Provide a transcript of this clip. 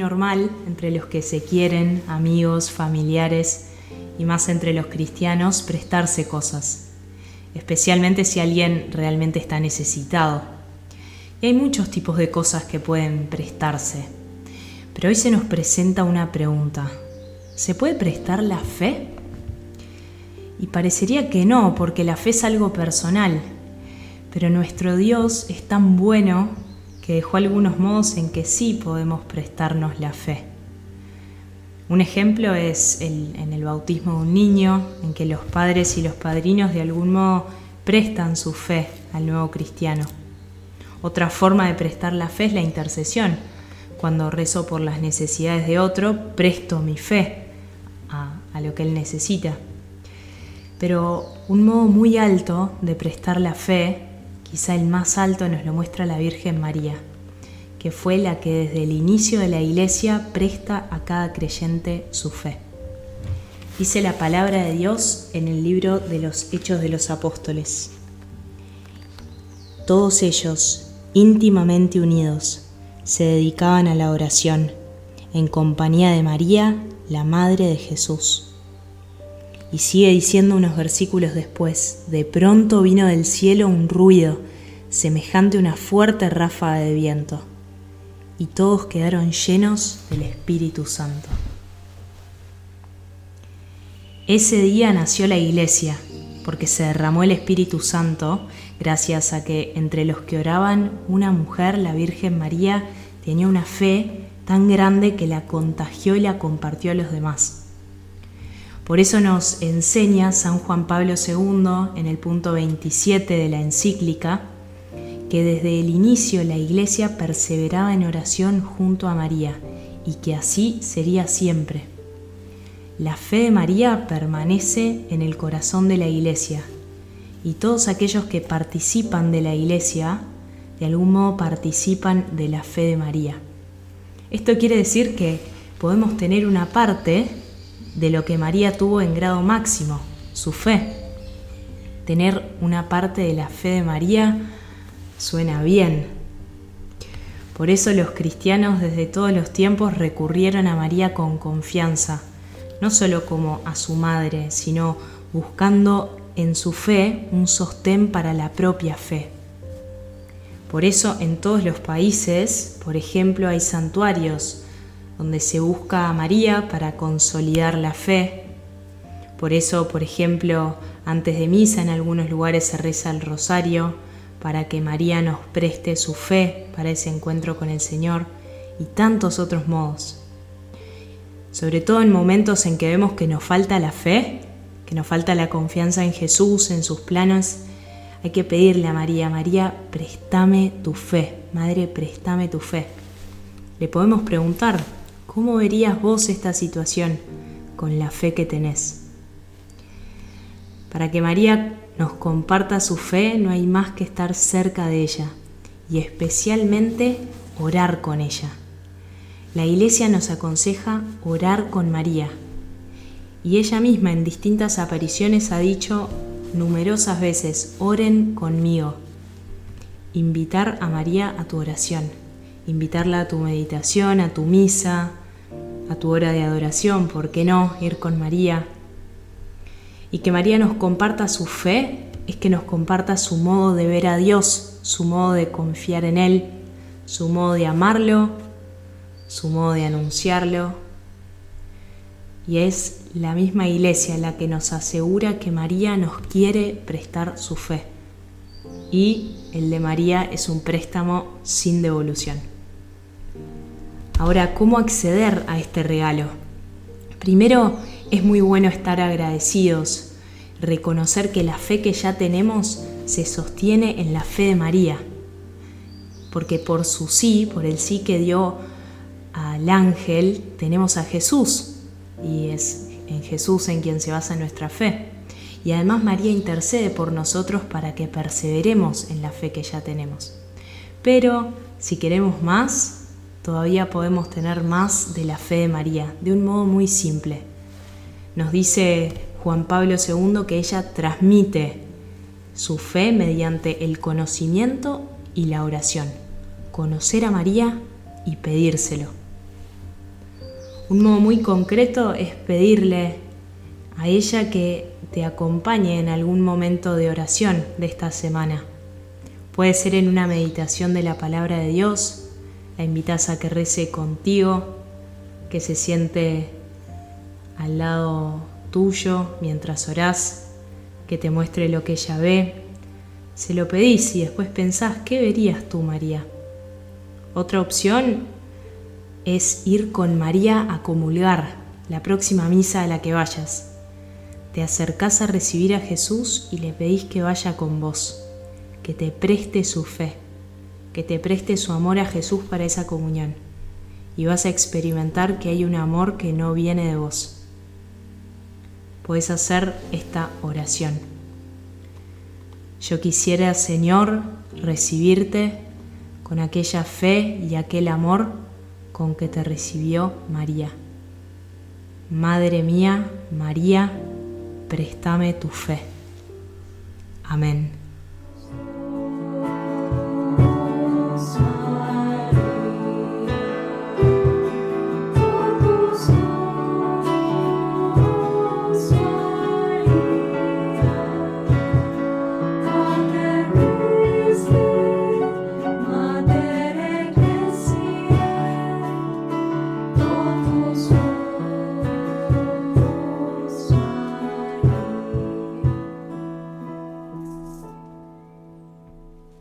normal entre los que se quieren, amigos, familiares y más entre los cristianos, prestarse cosas, especialmente si alguien realmente está necesitado. Y hay muchos tipos de cosas que pueden prestarse. Pero hoy se nos presenta una pregunta. ¿Se puede prestar la fe? Y parecería que no, porque la fe es algo personal. Pero nuestro Dios es tan bueno que dejó algunos modos en que sí podemos prestarnos la fe. Un ejemplo es en el bautismo de un niño, en que los padres y los padrinos de algún modo prestan su fe al nuevo cristiano. Otra forma de prestar la fe es la intercesión. Cuando rezo por las necesidades de otro, presto mi fe a, a lo que él necesita. Pero un modo muy alto de prestar la fe, quizá el más alto, nos lo muestra la Virgen María, que fue la que desde el inicio de la iglesia presta a cada creyente su fe. Dice la palabra de Dios en el libro de los Hechos de los Apóstoles. Todos ellos, íntimamente unidos, se dedicaban a la oración, en compañía de María, la Madre de Jesús y sigue diciendo unos versículos después, de pronto vino del cielo un ruido, semejante a una fuerte ráfaga de viento, y todos quedaron llenos del Espíritu Santo. Ese día nació la iglesia, porque se derramó el Espíritu Santo gracias a que entre los que oraban una mujer, la Virgen María, tenía una fe tan grande que la contagió y la compartió a los demás. Por eso nos enseña San Juan Pablo II en el punto 27 de la encíclica que desde el inicio la Iglesia perseveraba en oración junto a María y que así sería siempre. La fe de María permanece en el corazón de la Iglesia y todos aquellos que participan de la Iglesia de algún modo participan de la fe de María. Esto quiere decir que podemos tener una parte de lo que María tuvo en grado máximo, su fe. Tener una parte de la fe de María suena bien. Por eso los cristianos desde todos los tiempos recurrieron a María con confianza, no solo como a su madre, sino buscando en su fe un sostén para la propia fe. Por eso en todos los países, por ejemplo, hay santuarios donde se busca a María para consolidar la fe. Por eso, por ejemplo, antes de misa en algunos lugares se reza el rosario para que María nos preste su fe para ese encuentro con el Señor y tantos otros modos. Sobre todo en momentos en que vemos que nos falta la fe, que nos falta la confianza en Jesús, en sus planos, hay que pedirle a María, María, préstame tu fe, Madre, préstame tu fe. Le podemos preguntar, ¿Cómo verías vos esta situación con la fe que tenés? Para que María nos comparta su fe no hay más que estar cerca de ella y especialmente orar con ella. La iglesia nos aconseja orar con María y ella misma en distintas apariciones ha dicho numerosas veces, oren conmigo. Invitar a María a tu oración, invitarla a tu meditación, a tu misa, a tu hora de adoración, ¿por qué no? Ir con María. Y que María nos comparta su fe es que nos comparta su modo de ver a Dios, su modo de confiar en Él, su modo de amarlo, su modo de anunciarlo. Y es la misma iglesia la que nos asegura que María nos quiere prestar su fe. Y el de María es un préstamo sin devolución. Ahora, ¿cómo acceder a este regalo? Primero, es muy bueno estar agradecidos, reconocer que la fe que ya tenemos se sostiene en la fe de María, porque por su sí, por el sí que dio al ángel, tenemos a Jesús, y es en Jesús en quien se basa nuestra fe. Y además María intercede por nosotros para que perseveremos en la fe que ya tenemos. Pero si queremos más, todavía podemos tener más de la fe de María, de un modo muy simple. Nos dice Juan Pablo II que ella transmite su fe mediante el conocimiento y la oración. Conocer a María y pedírselo. Un modo muy concreto es pedirle a ella que te acompañe en algún momento de oración de esta semana. Puede ser en una meditación de la palabra de Dios, la invitas a que rece contigo, que se siente al lado tuyo mientras orás, que te muestre lo que ella ve. Se lo pedís y después pensás, ¿qué verías tú, María? Otra opción es ir con María a comulgar la próxima misa a la que vayas. Te acercás a recibir a Jesús y le pedís que vaya con vos, que te preste su fe, que te preste su amor a Jesús para esa comunión. Y vas a experimentar que hay un amor que no viene de vos puedes hacer esta oración. Yo quisiera, Señor, recibirte con aquella fe y aquel amor con que te recibió María. Madre mía, María, préstame tu fe. Amén.